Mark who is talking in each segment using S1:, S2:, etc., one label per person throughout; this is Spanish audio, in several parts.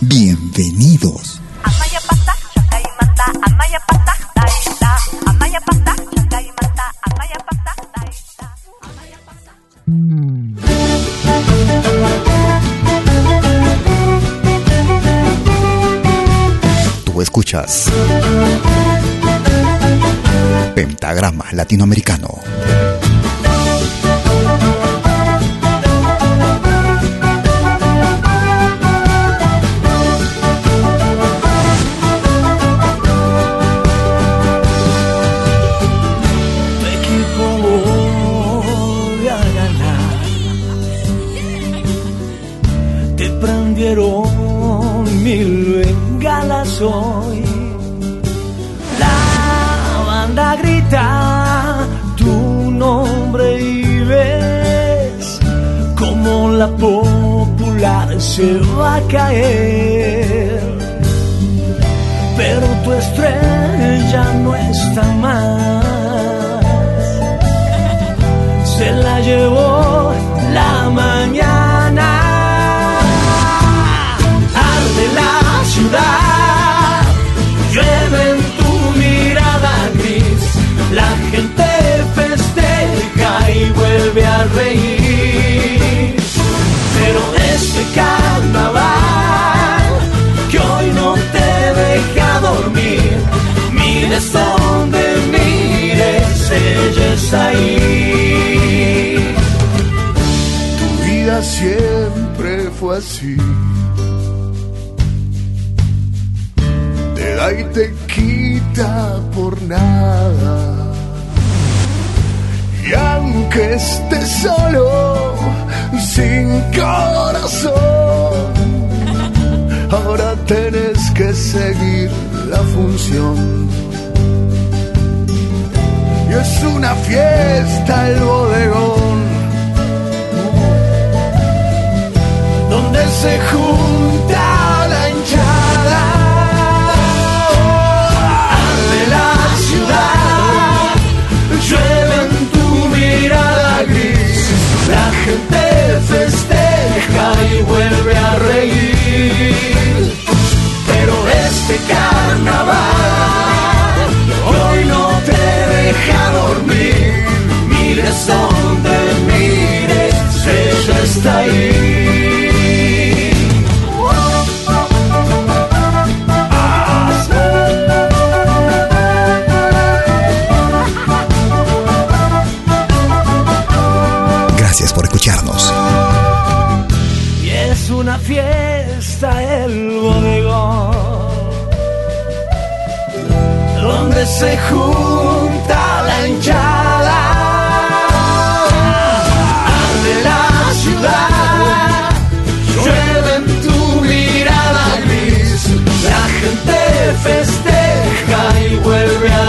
S1: Bienvenidos. Tú escuchas Pentagrama Latinoamericano.
S2: Caer pero tu estrella no está más. Mires donde mires, ella ahí.
S3: Tu vida siempre fue así. Te da y te quita por nada. Y aunque estés solo, sin corazón, ahora tenés que seguir la función. Y es una fiesta el bodegón.
S2: Donde se junta la hinchada de la ciudad, llueve en tu mirada gris, la gente festeja y vuelve a reír. Pero este carnaval deja dormir. Mires donde mires, ella está ahí. Gracias por escucharnos. Y es una fiesta el bodegón donde se junta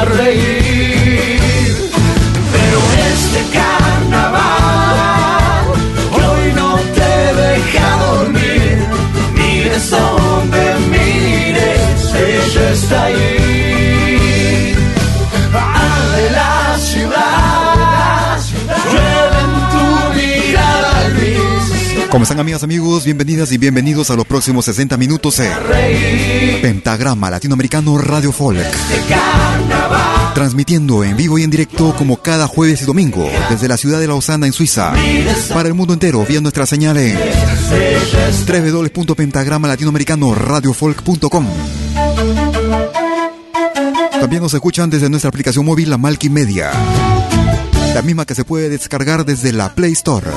S2: reír. Pero este carnaval hoy no te deja dormir, mires donde mires, ella está ahí.
S1: ¿Cómo están amigas, amigos? Bienvenidas y bienvenidos a los próximos 60 minutos en Pentagrama Latinoamericano Radio Folk. Transmitiendo en vivo y en directo como cada jueves y domingo desde la ciudad de Lausana en Suiza. Para el mundo entero vía nuestra señal en www.pentagramalatinoamericano.radiofolk.com También nos escuchan desde nuestra aplicación móvil La Malky Media. La misma que se puede descargar desde la Play Store.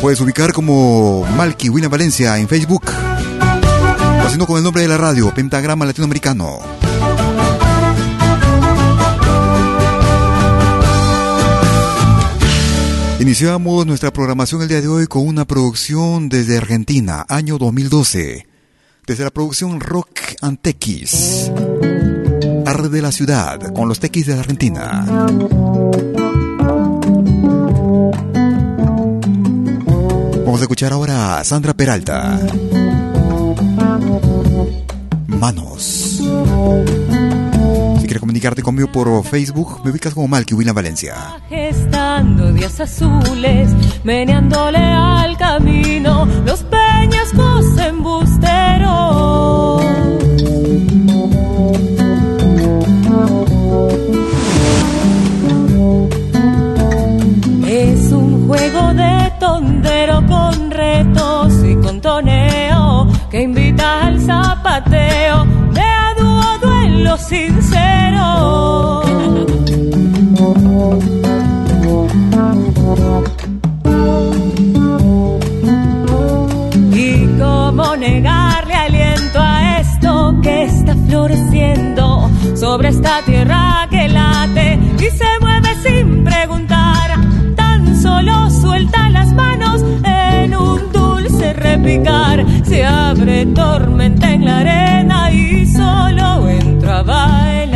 S1: Puedes ubicar como Malky William Valencia en Facebook. O si no, con el nombre de la radio, Pentagrama Latinoamericano. Iniciamos nuestra programación el día de hoy con una producción desde Argentina, año 2012. Desde la producción Rock and Tequis. Arde de la ciudad, con los tequis de la Argentina. Vamos a escuchar ahora a Sandra Peralta. Manos. Si quieres comunicarte conmigo por Facebook, me ubicas como Malky Valencia.
S4: Gestando días azules, meneándole al camino los peñascos embusteros. Tondero con retos y con toneo que invita al zapateo de a dúo duelo sincero. Y cómo negarle aliento a esto que está floreciendo sobre esta tierra que late y se Se abre tormenta en la arena y solo entra a bailar.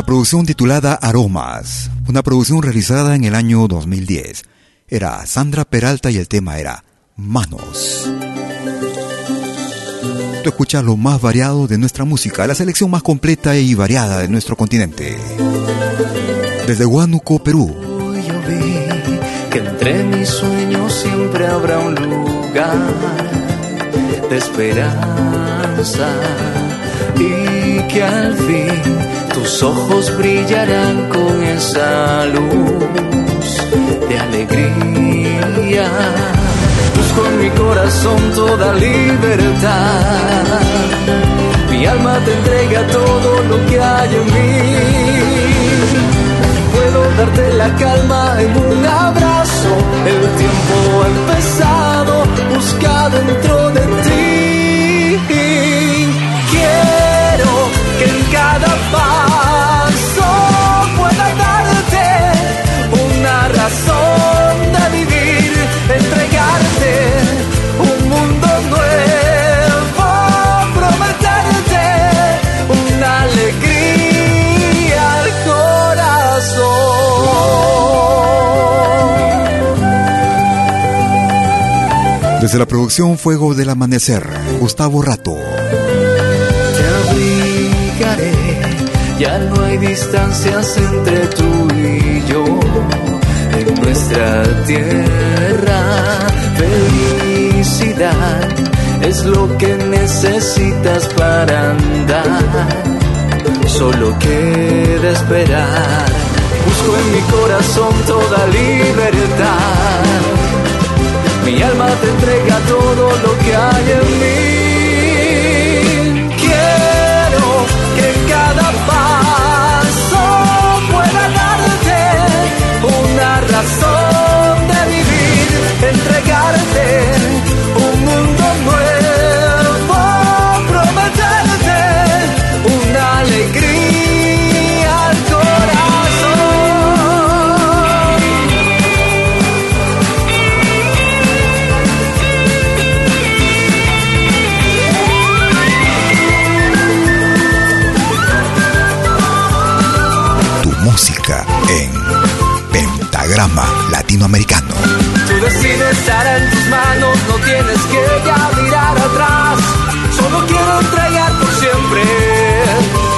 S4: La
S1: producción titulada Aromas, una producción realizada en el año 2010. Era Sandra Peralta y el tema era Manos. Tú escuchas lo más variado de nuestra música, la selección más completa y variada de nuestro continente. Desde Huánuco, Perú,
S2: yo vi que entre mis sueños siempre habrá un lugar de esperanza y que al fin tus ojos brillarán con esa luz de alegría. Busco en mi corazón toda libertad. Mi alma te entrega todo lo que hay en mí puedo darte
S5: la calma en un abrazo. El tiempo ha empezado, busca dentro
S1: Desde la producción Fuego del Amanecer, Gustavo Rato.
S5: Te abrigaré, ya no hay distancias entre tú y yo. En nuestra tierra, felicidad es lo que necesitas para andar. Solo queda esperar. Busco en mi corazón toda libertad. Mi alma te entrega todo lo que hay en mí.
S1: Latinoamericano.
S5: Tu destino estará en tus manos, no tienes que ya mirar atrás. Solo quiero entregar por siempre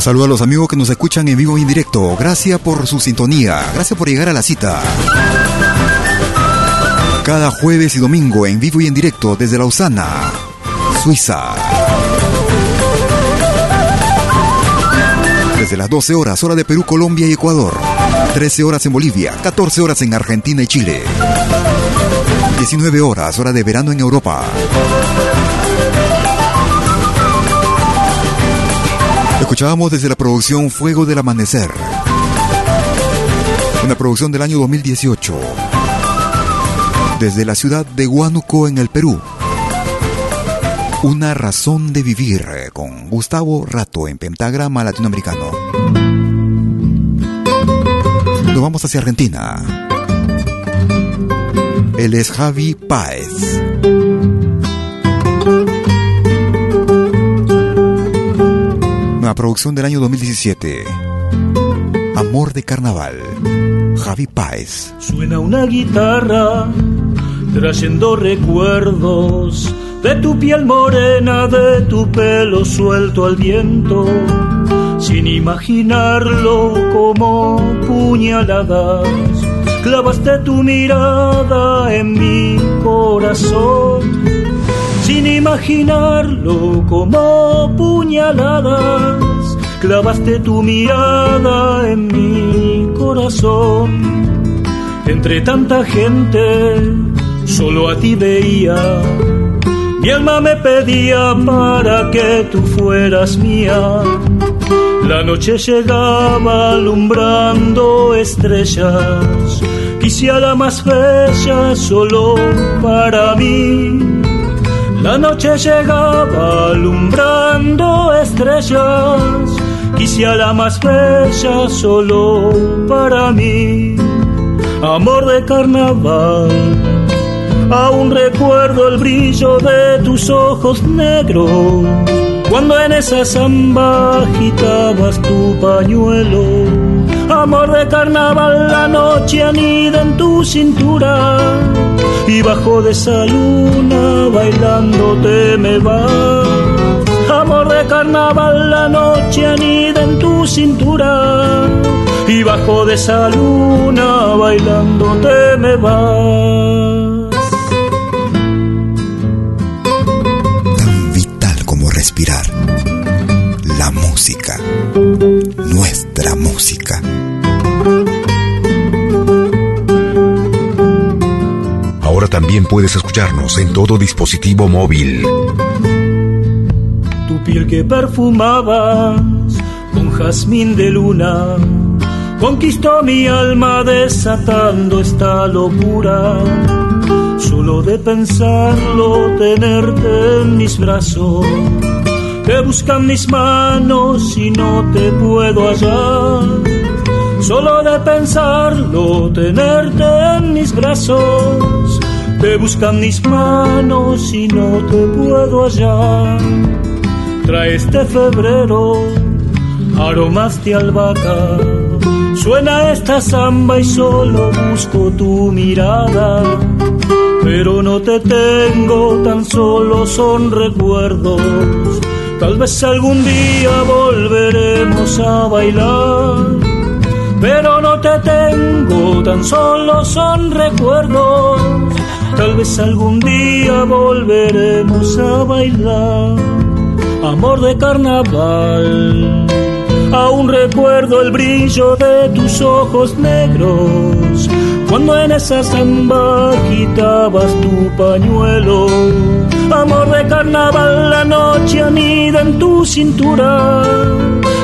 S5: Un
S1: saludo a los amigos que nos escuchan en vivo y en directo. Gracias por su sintonía. Gracias por llegar a la cita. Cada jueves y domingo en vivo y en directo desde Lausana, Suiza. Desde las 12 horas, hora de Perú, Colombia y Ecuador. 13 horas en Bolivia, 14 horas en Argentina y Chile. 19 horas, hora de verano en Europa. Escuchábamos desde la producción Fuego del Amanecer. Una producción del año 2018. Desde la ciudad de Huánuco, en el Perú. Una razón de vivir con Gustavo Rato en Pentagrama Latinoamericano. Nos vamos hacia Argentina. Él es Javi Páez. Producción del año 2017. Amor de Carnaval. Javi Páez.
S6: Suena una guitarra trayendo recuerdos de tu piel morena, de tu pelo suelto al viento, sin imaginarlo como puñaladas. Clavaste tu mirada en mi corazón, sin imaginarlo como puñaladas. Clavaste tu mirada en mi corazón. Entre tanta gente, solo a ti veía. Mi alma me pedía para que tú fueras mía. La noche llegaba alumbrando estrellas. Quise a la más bella solo para mí. La noche llegaba alumbrando estrellas. Quise a la más bella solo para mí. Amor de carnaval, Aún recuerdo el brillo de tus ojos negros cuando en esa samba agitabas tu pañuelo. Amor de carnaval, la noche anida en tu cintura y bajo de esa luna bailando te me vas. Amor de carnaval, la noche anida en tu cintura y bajo de esa luna bailando te me vas.
S1: respirar. La música. Nuestra música.
S7: También puedes escucharnos en todo dispositivo móvil.
S6: Tu piel que perfumabas con jazmín de luna conquistó mi alma desatando esta locura. Solo de pensarlo, tenerte en mis brazos te buscan mis manos y no te puedo hallar. Solo de pensarlo, tenerte en mis brazos. Te buscan mis manos y no te puedo hallar. Trae este febrero aromas de albahaca. Suena esta samba y solo busco tu mirada. Pero no te tengo, tan solo son recuerdos Tal vez algún día volveremos a bailar, pero no te tengo, tan solo son recuerdos. Tal vez algún día volveremos a bailar, amor de carnaval. Aún recuerdo el brillo de tus ojos negros, cuando en esa samba quitabas tu pañuelo Amor de carnaval, la noche anida en tu cintura.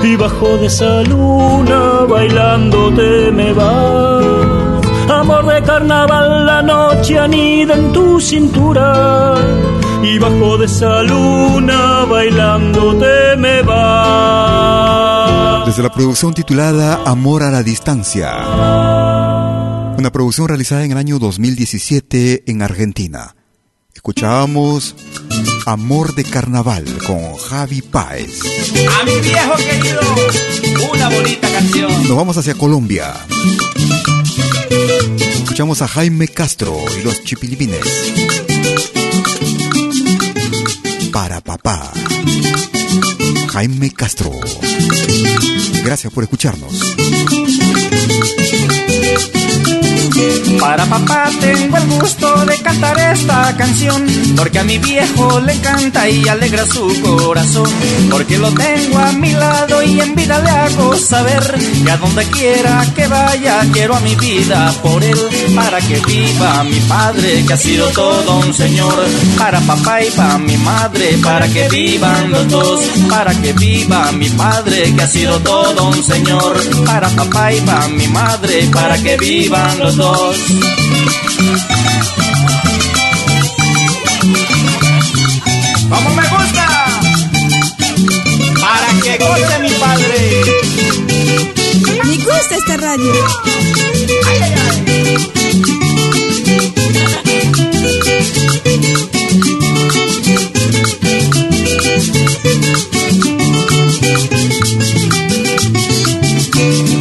S6: Y bajo de esa luna bailando te me vas. Amor de carnaval, la noche anida en tu cintura. Y bajo de esa luna bailando te me vas.
S1: Desde la producción titulada Amor a la Distancia. Una producción realizada en el año 2017 en Argentina. Escuchábamos Amor de Carnaval con Javi Páez.
S8: A mi viejo querido, una bonita canción.
S1: Nos vamos hacia Colombia. Escuchamos a Jaime Castro y los Chipilipines. Para papá. Jaime Castro. Gracias por escucharnos.
S8: Para papá tengo el gusto de cantar esta canción, porque a mi viejo le encanta y alegra su corazón, porque lo tengo a mi lado y en vida le hago saber que a donde quiera que vaya quiero a mi vida por él, para que viva mi padre que ha sido todo un señor, para papá y para mi madre, para que vivan los dos, para que viva mi padre que ha sido todo un señor, para papá y para mi madre, para que vivan los dos. Como me gusta, para que goce mi padre.
S9: Me gusta esta radio. Ay, ay,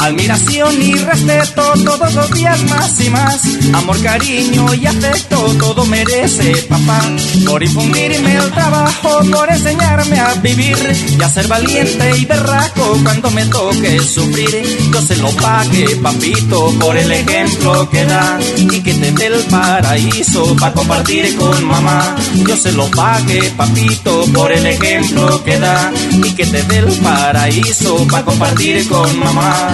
S8: Admiración y respeto los días más y más. Amor, cariño y afecto todo merece papá. Por infundirme el trabajo, por enseñarme a vivir y a ser valiente y berraco cuando me toque sufrir. Yo se lo pague, papito, por el ejemplo que da y que te dé el paraíso para compartir con mamá. Yo se lo pague, papito, por el ejemplo que da y que te dé el paraíso para compartir con mamá.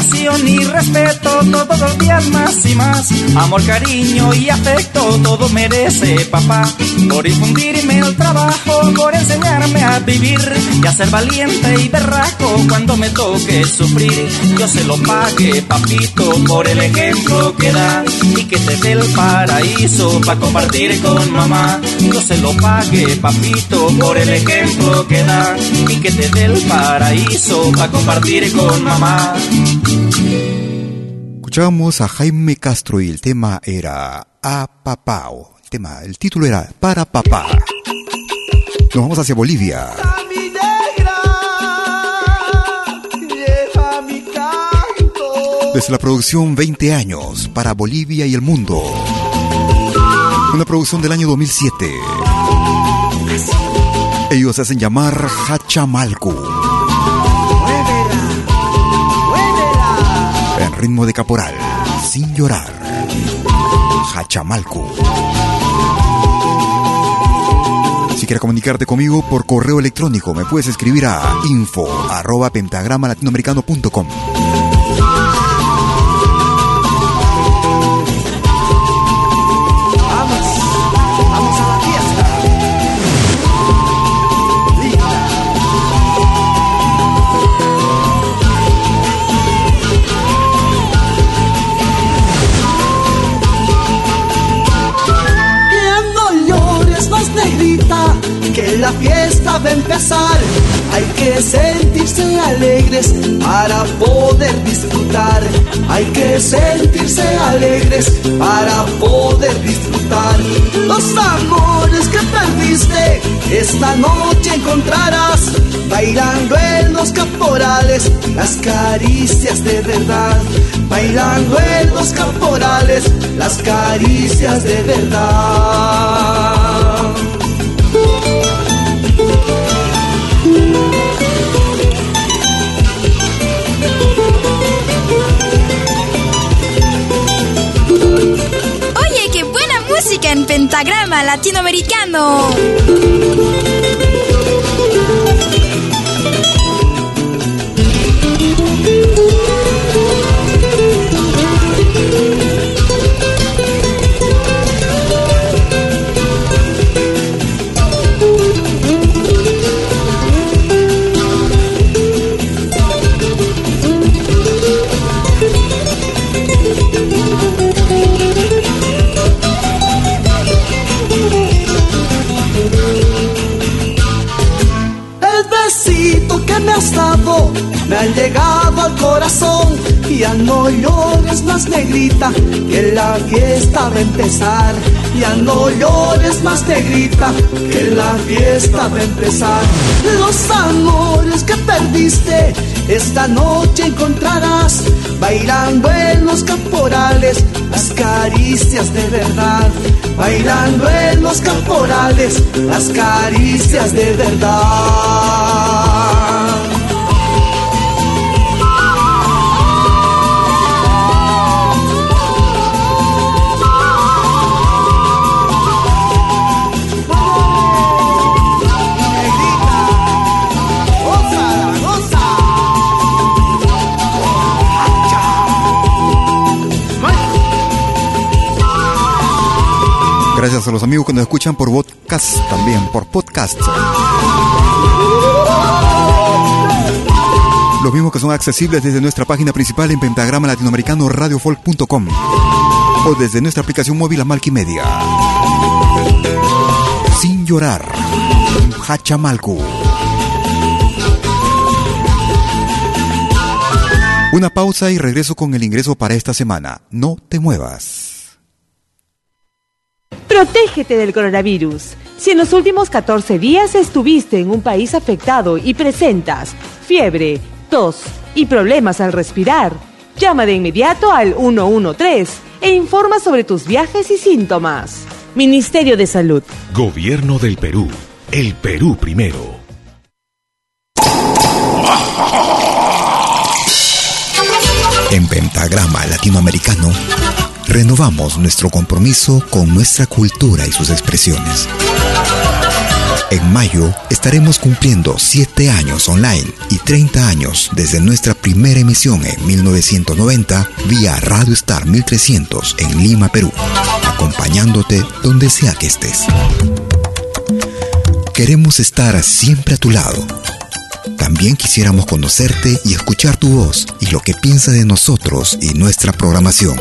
S8: Admiración y respeto todos los días más y más. Amor, cariño y afecto, todo merece papá. Por infundirme el trabajo, por enseñarme a vivir y a ser valiente y berraco cuando me toque sufrir. Yo se lo pague, papito, por el ejemplo que da y que te dé el paraíso para compartir con mamá. Yo se lo pague, papito, por el ejemplo que da y que te dé el paraíso para compartir con mamá.
S1: Escuchábamos a Jaime Castro y el tema era A Papao. El, tema, el título era Para Papá. Nos vamos hacia Bolivia. Desde la producción 20 años para Bolivia y el mundo. Una producción del año 2007. Ellos se hacen llamar Hachamalcu. Ritmo de caporal, sin llorar. Hachamalcu. Si quieres comunicarte conmigo por correo electrónico, me puedes escribir a info arroba pentagrama latinoamericano.com.
S10: Hay que sentirse alegres para poder disfrutar. Hay que sentirse alegres para poder disfrutar. Los amores que perdiste, esta noche encontrarás. Bailando en los caporales, las caricias de verdad. Bailando en los caporales, las caricias de verdad.
S9: En pentagrama latinoamericano.
S10: Han llegado al corazón. Ya no llores más negrita, que la fiesta va a empezar. Ya no llores más negrita, que la fiesta va a empezar. Los amores que perdiste, esta noche encontrarás. Bailando en los caporales, las caricias de verdad. Bailando en los caporales, las caricias de verdad.
S1: Gracias a los amigos que nos escuchan por podcast también, por podcast. Los mismos que son accesibles desde nuestra página principal en pentagrama latinoamericano radiofolk.com o desde nuestra aplicación móvil Media. Sin llorar, Hachamalcu. Una pausa y regreso con el ingreso para esta semana. No te muevas.
S11: Protégete del coronavirus. Si en los últimos 14 días estuviste en un país afectado y presentas fiebre, tos y problemas al respirar, llama de inmediato al 113 e informa sobre tus viajes y síntomas. Ministerio de Salud.
S7: Gobierno del Perú. El Perú primero.
S1: En Pentagrama Latinoamericano renovamos nuestro compromiso con nuestra cultura y sus expresiones. En mayo estaremos cumpliendo 7 años online y 30 años desde nuestra primera emisión en 1990 vía Radio Star 1300 en Lima, Perú, acompañándote donde sea que estés. Queremos estar siempre a tu lado. También quisiéramos conocerte y escuchar tu voz y lo que piensas de nosotros y nuestra programación.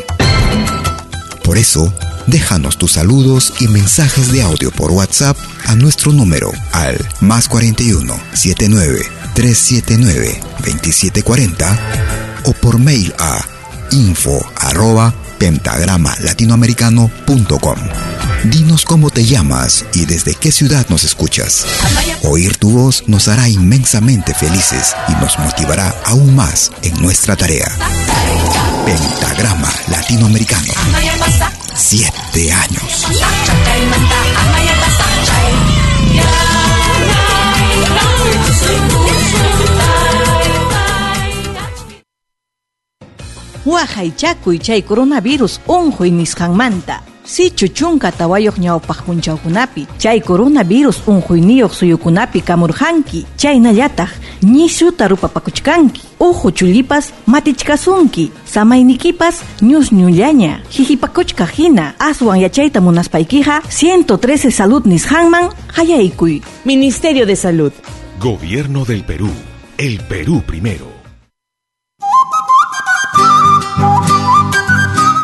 S1: Por eso, déjanos tus saludos y mensajes de audio por WhatsApp a nuestro número al más 41 79 379 2740 o por mail a info arroba pentagrama latinoamericano.com. Dinos cómo te llamas y desde qué ciudad nos escuchas. Oír tu voz nos hará inmensamente felices y nos motivará aún más en nuestra tarea. Pentagrama Latinoamericano. Siete años.
S12: Wahay chakuy chay coronavirus unhuy nisqanmanta. Sichu chunka tawayoq ñawpaq punchawkunapi chay coronavirus unhuyniyuq suyukunapi kamurjanki chaynallataq ñishuta rupapakuchkanki uhu chullipas matichkasunki. Samaynikipas ñusñullaña. Hihipakuchka hina aswan yachayta munaspaykiqa 113 salud nisqanman hayaykuy
S11: Ministerio de Salud.
S7: Gobierno del Perú. El Perú primero.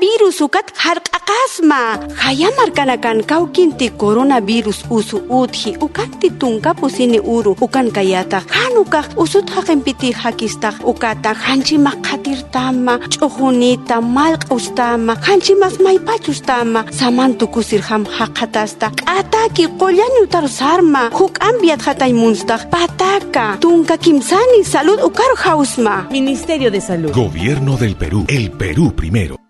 S13: Coronavirus ukat harq'aqasma hayamarkanakan kawkinti coronavirus usu utji ukanti tunkapusini uru ukan kayata hanukaq usut haqinpiti hakistaq ukata hanchimaq qatirtama ch'ujunita malq'ustama hanchimas maypachustama samantukusir ham haqatasta k'ataki qollani utarusarma huk'anpiat hataymunstaq pataka tunka kimsani salud ukar hausma
S11: Ministerio de Salud.
S7: Gobierno del Perú. El Perú primero.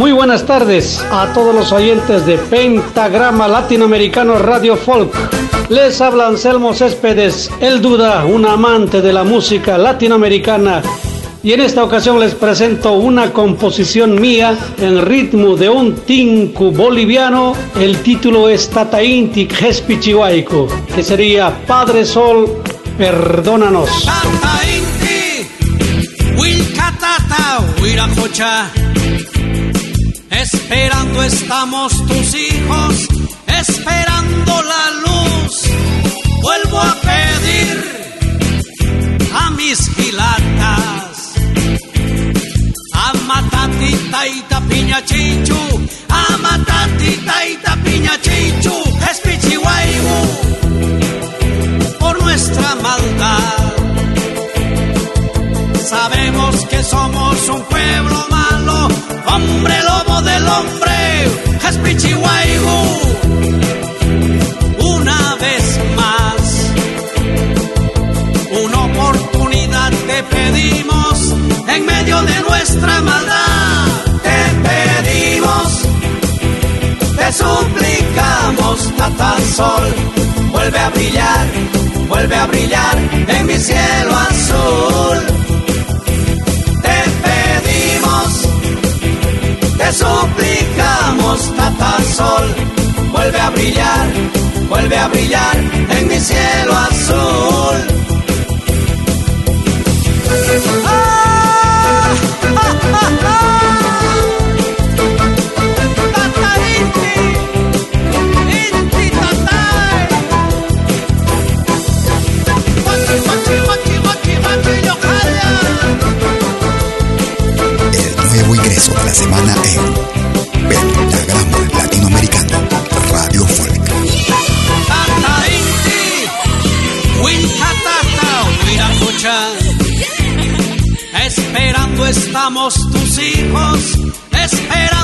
S14: Muy buenas tardes a todos los oyentes de Pentagrama Latinoamericano Radio Folk. Les habla Anselmo Céspedes, el Duda, un amante de la música latinoamericana. Y en esta ocasión les presento una composición mía en ritmo de un tinku boliviano. El título es Tatainti Jespichihuaico, que sería Padre Sol, perdónanos.
S15: Esperando estamos tus hijos, esperando la luz. Vuelvo a pedir a mis gilatas, a matatita y tapiña chichu, a matatita y tapiña chichu, es pichihuaibu, por nuestra maldad. Sabemos que somos un pueblo malo, hombre lobo del hombre, es. Una vez más, una oportunidad te pedimos en medio de nuestra maldad. Te pedimos, te suplicamos, Natal Sol, vuelve a brillar, vuelve a brillar en mi cielo azul. Te suplicamos, Natal Sol, vuelve a brillar, vuelve a brillar en mi cielo azul. Ah, ah, ah, ah. Estamos tus hijos, esperando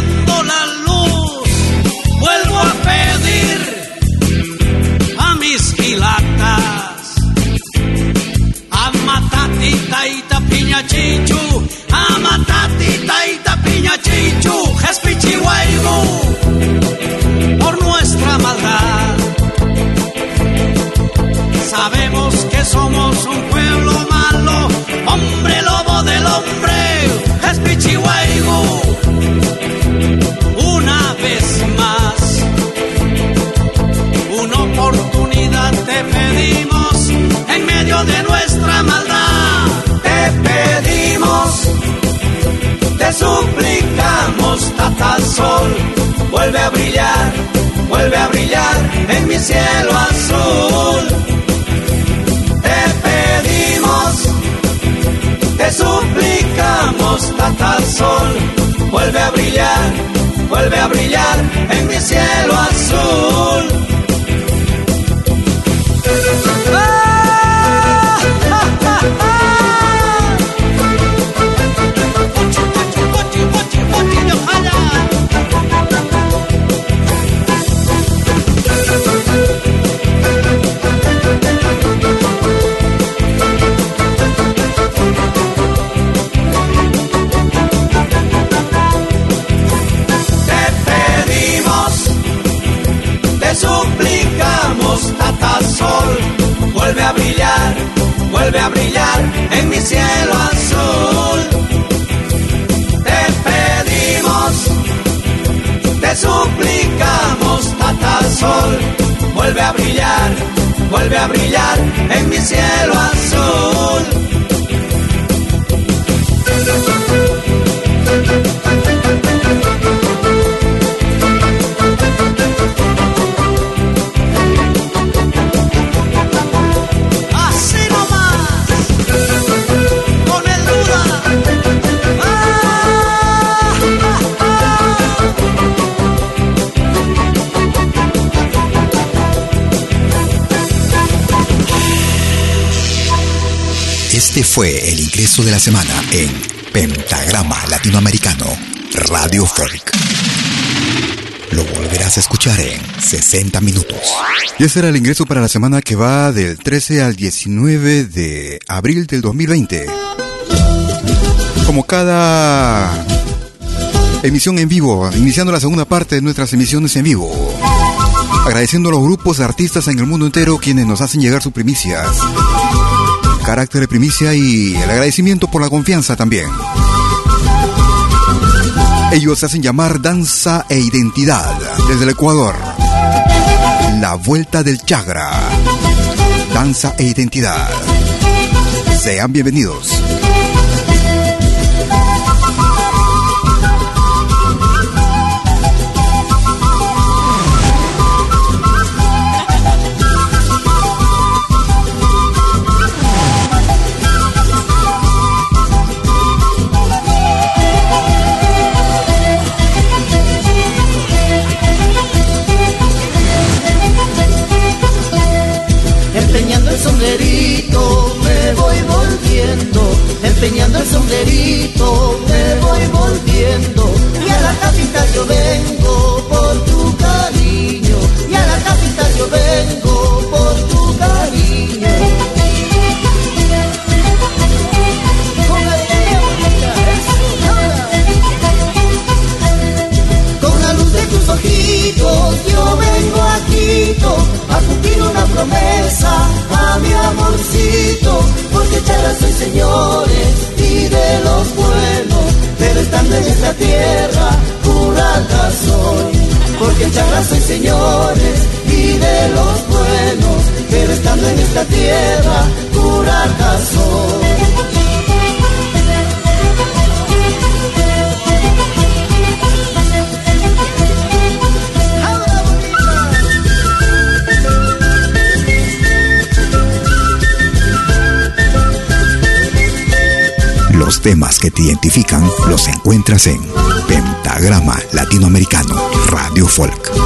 S1: fue el ingreso de la semana en Pentagrama Latinoamericano Radio Folk. Lo volverás a escuchar en 60 minutos. Y ese era el ingreso para la semana que va del 13 al 19 de abril del 2020. Como cada emisión en vivo, iniciando la segunda parte de nuestras emisiones en vivo. Agradeciendo a los grupos de artistas en el mundo entero quienes nos hacen llegar sus primicias carácter de primicia y el agradecimiento por la confianza también. Ellos se hacen llamar Danza e Identidad desde el Ecuador. La Vuelta del Chagra. Danza e Identidad. Sean bienvenidos.
S16: Tierra. Los
S1: temas que te identifican los encuentras en Pentagrama Latinoamericano Radio Folk.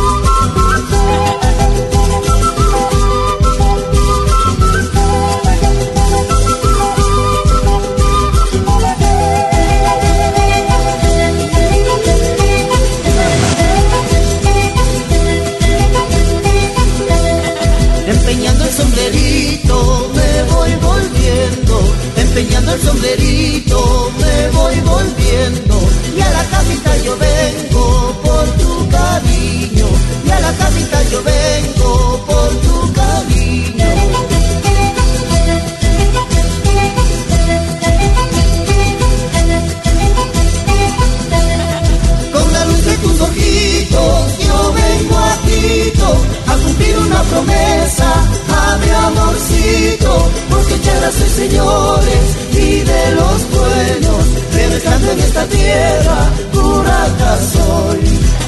S16: Promesa a mi amorcito porque ya soy señores y de los buenos estando en esta tierra, curata soy.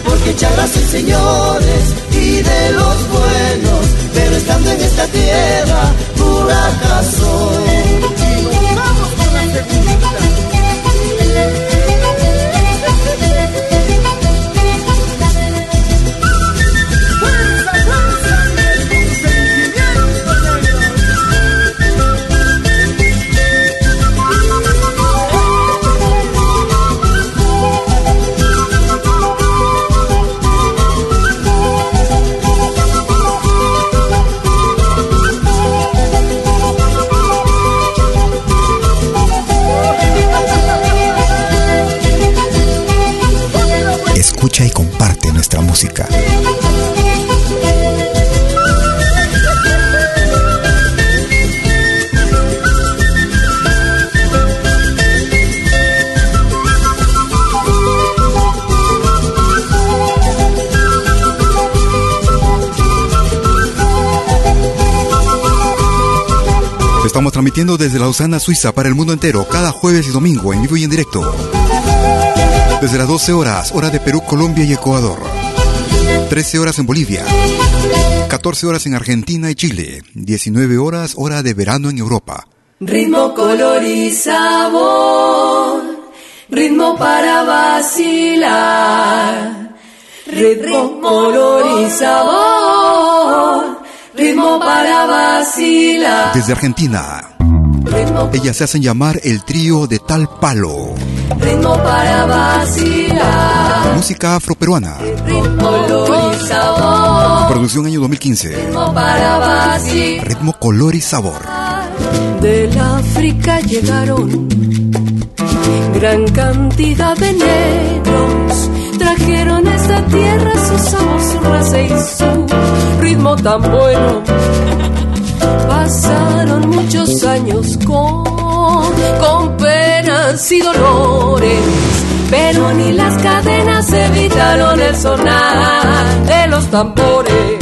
S16: Porque charlas soy señores y de los buenos, pero estando en esta tierra, curata soy.
S1: Lausana, Suiza, para el mundo entero, cada jueves y domingo, en vivo y en directo. Desde las 12 horas, hora de Perú, Colombia y Ecuador. 13 horas en Bolivia. 14 horas en Argentina y Chile. 19 horas, hora de verano en Europa.
S5: Ritmo, color y sabor. Ritmo para vacilar. Ritmo, color y sabor ritmo para vacilar.
S1: Desde Argentina, ellas se hacen llamar el trío de tal palo.
S5: Ritmo para vacilar.
S1: Música afroperuana.
S5: Ritmo, color y sabor.
S1: Producción año 2015.
S5: Ritmo para vacilar.
S1: Ritmo, color y sabor.
S5: Del África llegaron gran cantidad de negros. Trajeron a esta tierra su sabor, su raza y su ritmo tan bueno. Pasaron muchos años con, con y dolores, pero ni las cadenas evitaron el sonar de los tambores.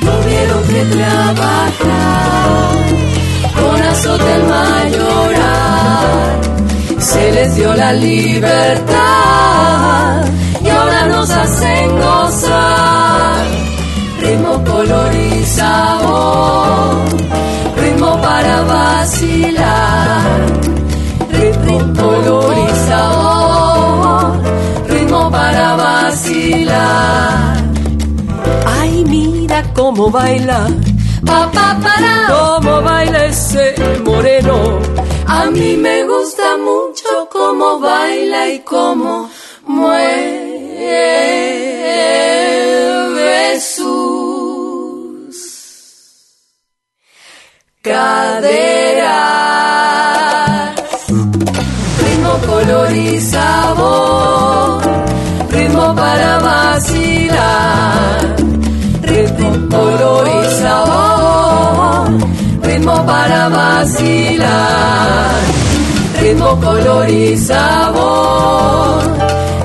S5: Tuvieron que trabajar con azote se les dio la libertad y ahora nos hacen gozar. Ritmo, color vacilar. Ay, mira cómo baila, papá para, cómo baila ese moreno. A mí me gusta mucho cómo baila y cómo mueve sus. Color y sabor, ritmo para vacilar. Ritmo, color y sabor,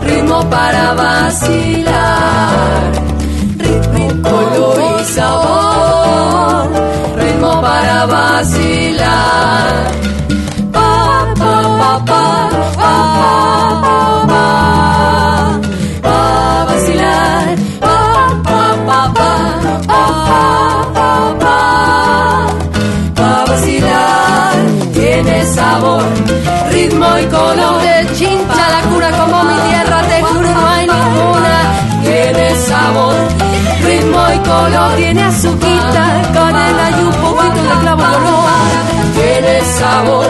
S5: ritmo para vacilar. Ritmo, color y sabor, ritmo para vacilar. Sabor ritmo y color. De chincha la cura como mi tierra te juro no hay ninguna tiene sabor. Ritmo y color. Tiene azuquita canela y un poquito de clavo de olor. Tiene sabor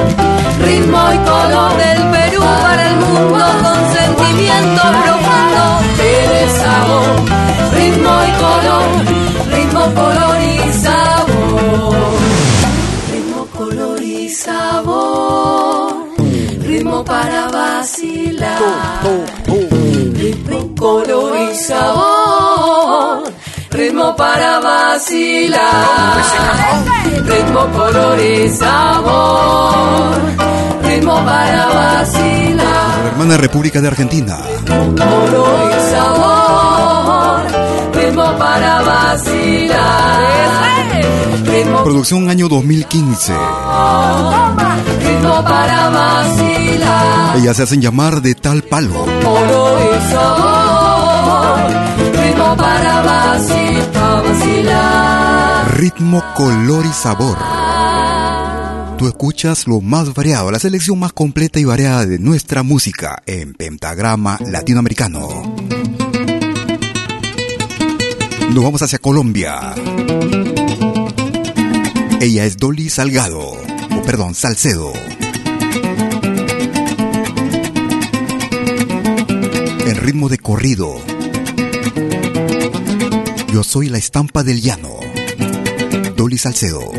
S5: ritmo y color. Del Perú para el mundo con sentimiento profundo. Tiene sabor ritmo y color. Ritmo color para vacilar. Ritmo, color y sabor. Ritmo para vacilar. Ritmo, color y sabor. Ritmo para vacilar.
S1: La hermana República de Argentina.
S5: Color y sabor. Ritmo para vacilar.
S1: Producción año 2015.
S5: ritmo para vacilar.
S1: Ellas se hacen llamar de tal palo.
S5: Ritmo,
S1: color y sabor. Tú escuchas lo más variado, la selección más completa y variada de nuestra música en Pentagrama Latinoamericano. Nos vamos hacia Colombia. Ella es Dolly Salgado, o perdón, Salcedo. En ritmo de corrido. Yo soy la estampa del llano. Dolly Salcedo.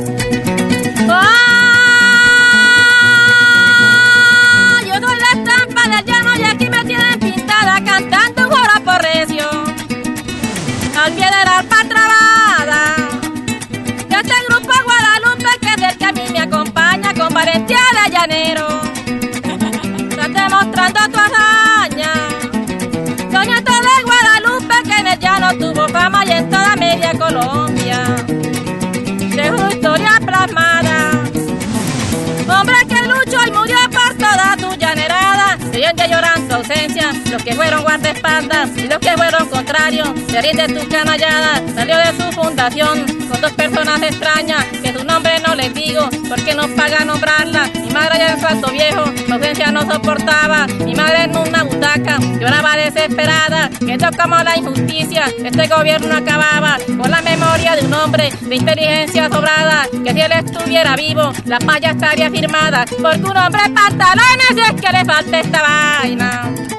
S17: Los que fueron guardaespaldas y los que fueron contrarios. Se rinde tu canallada, salió de su fundación con dos personas extrañas que su nombre no les digo porque no paga nombrarla. Mi madre ya en su viejo, su ausencia no soportaba. Mi madre en una butaca lloraba desesperada, viendo como la injusticia este gobierno acababa con la memoria de un hombre de inteligencia sobrada. Que si él estuviera vivo, la paya estaría firmada porque un hombre pantalones y es que le falta esta vaina.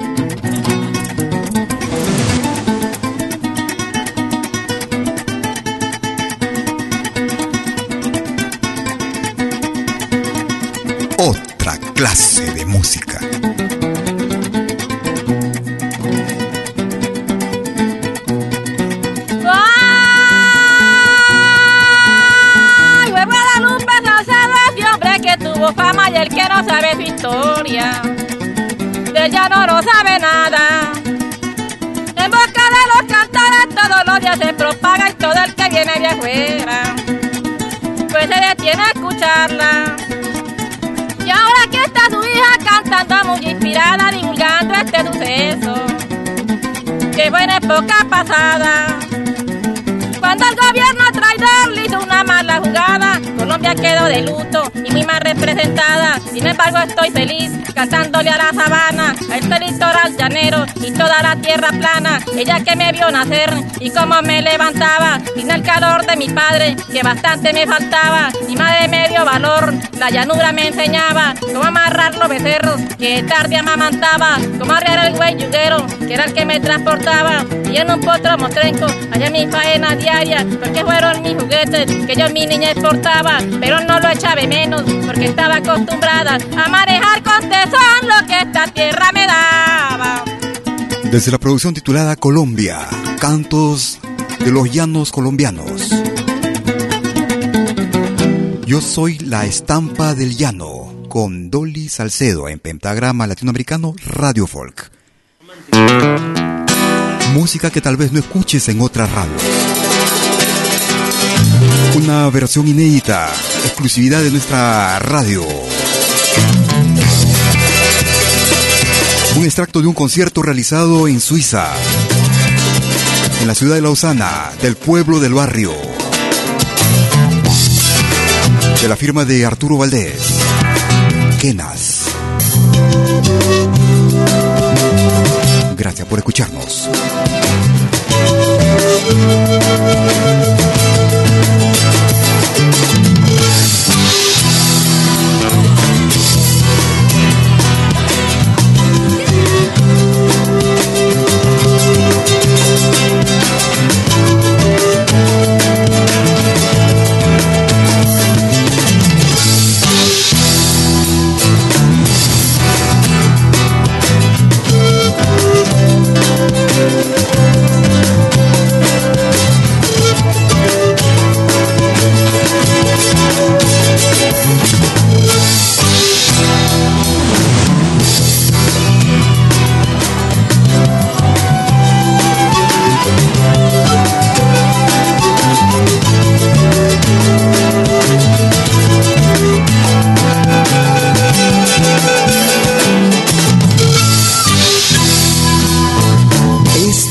S1: Clase de música.
S17: ¡Ay! Huevo la lupa no sabe ese hombre que tuvo fama y el que no sabe su historia. De ella no, no sabe nada. En boca de los cantares todos los días se propaga y todo el que viene de afuera. Pues se detiene a escucharla. Está su hija cantando muy inspirada, divulgando este suceso, que fue en época pasada. Cuando el gobierno traidor le hizo una mala jugada, Colombia quedó de luto y muy mal representada. Sin embargo, estoy feliz cantándole a la sabana, a este litoral llanero y toda la tierra plana. Ella que me vio nacer y cómo me levantaba, sin el calor de mi padre, que bastante me faltaba. Mi madre me dio valor, la llanura me enseñaba cómo amarrar los becerros, que tarde amamantaba, cómo arrear el güey yuguero, que era el que me transportaba. Y en un potro mostrenco, allá mi faena diaria, porque fueron mis juguetes que yo mi niña exportaba, pero no lo echaba de menos, porque estaba acostumbrada a manejar con tesón lo que esta tierra me daba.
S1: Desde la producción titulada Colombia, Cantos de los Llanos Colombianos. Yo soy la estampa del llano, con Dolly Salcedo en Pentagrama Latinoamericano Radio Folk. Música que tal vez no escuches en otras radios. Una versión inédita, exclusividad de nuestra radio. Un extracto de un concierto realizado en Suiza, en la ciudad de Lausana, del pueblo del barrio, de la firma de Arturo Valdés, Kenas. Gracias por escucharnos.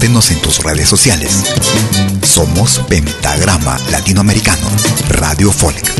S1: Compártenos en tus redes sociales. Somos Pentagrama Latinoamericano, Radio Folk.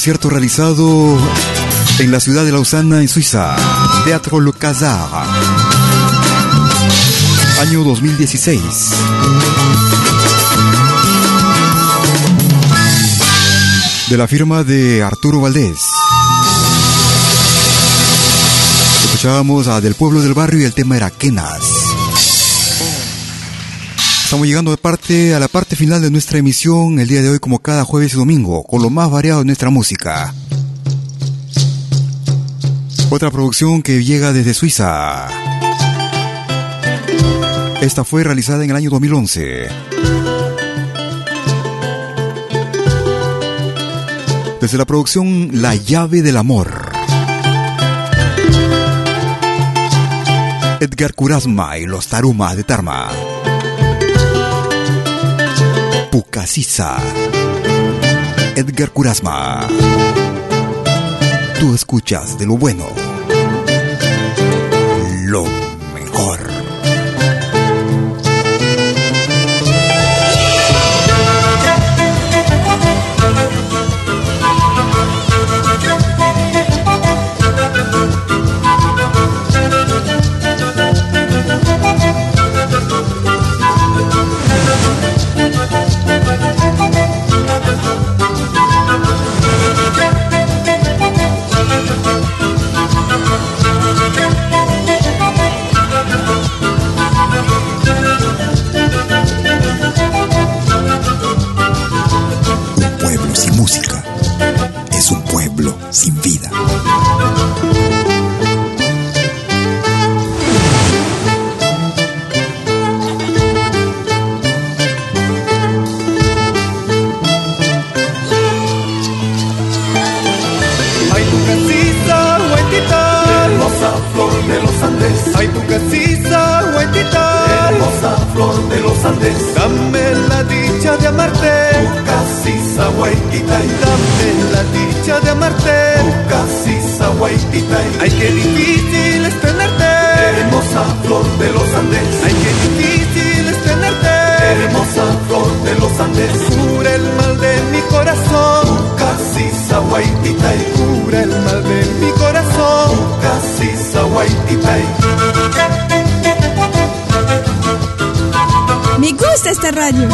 S1: Concierto realizado en la ciudad de Lausana, en Suiza. Teatro Le. Año 2016. De la firma de Arturo Valdés. Escuchábamos a Del Pueblo del Barrio y el tema era Quenas. Estamos llegando de parte a la parte final de nuestra emisión el día de hoy como cada jueves y domingo, con lo más variado de nuestra música. Otra producción que llega desde Suiza. Esta fue realizada en el año 2011. Desde la producción La llave del amor. Edgar Kurasma y los Tarumas de Tarma. Pucasisa. Edgar Kurasma. Tú escuchas de lo bueno. cura el mal de mi corazón. Me gusta esta radio.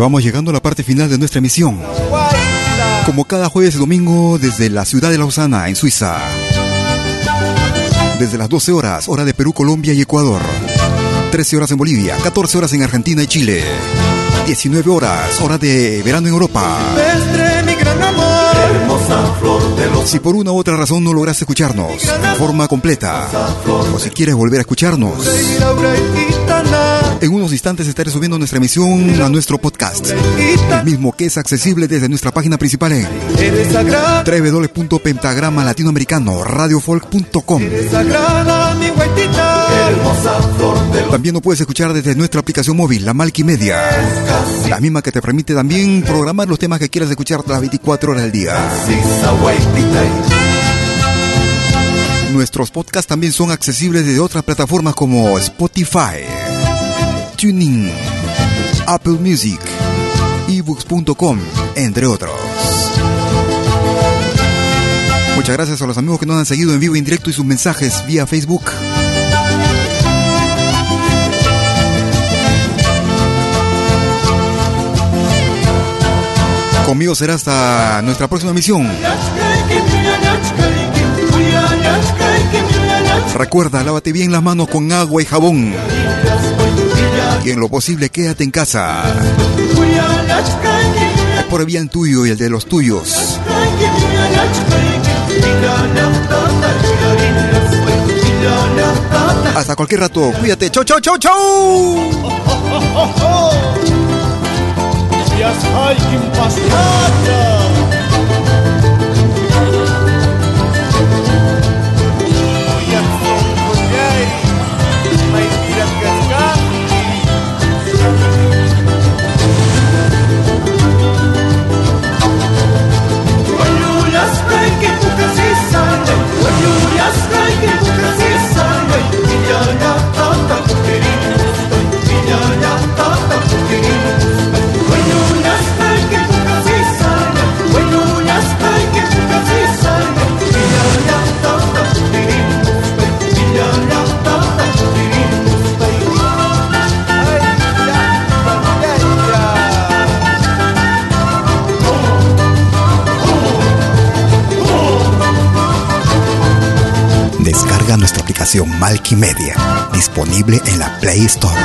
S1: Vamos llegando a la parte final de nuestra emisión. Como cada jueves y domingo desde la ciudad de Lausana, en Suiza. Desde las 12 horas, hora de Perú, Colombia y Ecuador. 13 horas en Bolivia, 14 horas en Argentina y Chile. 19 horas, hora de verano en Europa. Si por una u otra razón no logras escucharnos de forma completa, o si quieres volver a escucharnos, en unos instantes estaré subiendo nuestra emisión a nuestro podcast, el mismo que es accesible desde nuestra página principal en www.pentagrama latinoamericano radiofolk.com. También lo puedes escuchar desde nuestra aplicación móvil, la Media, la misma que te permite también programar los temas que quieras escuchar las 24 horas del día. Nuestros podcasts también son accesibles desde otras plataformas como Spotify. Tuning, Apple Music, ebooks.com, entre otros. Muchas gracias a los amigos que nos han seguido en vivo, en directo y sus mensajes vía Facebook. Conmigo será hasta nuestra próxima misión. Recuerda, lávate bien las manos con agua y jabón y en lo posible quédate en casa. Por el bien tuyo y el de los tuyos. Hasta cualquier rato, cuídate. Chau, chau, chau, chau. Descarga nuestra aplicación Media, disponible en la Play Store.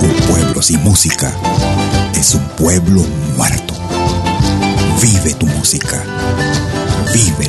S1: Un pueblo sin música es un pueblo muerto. Vive tu música. Vive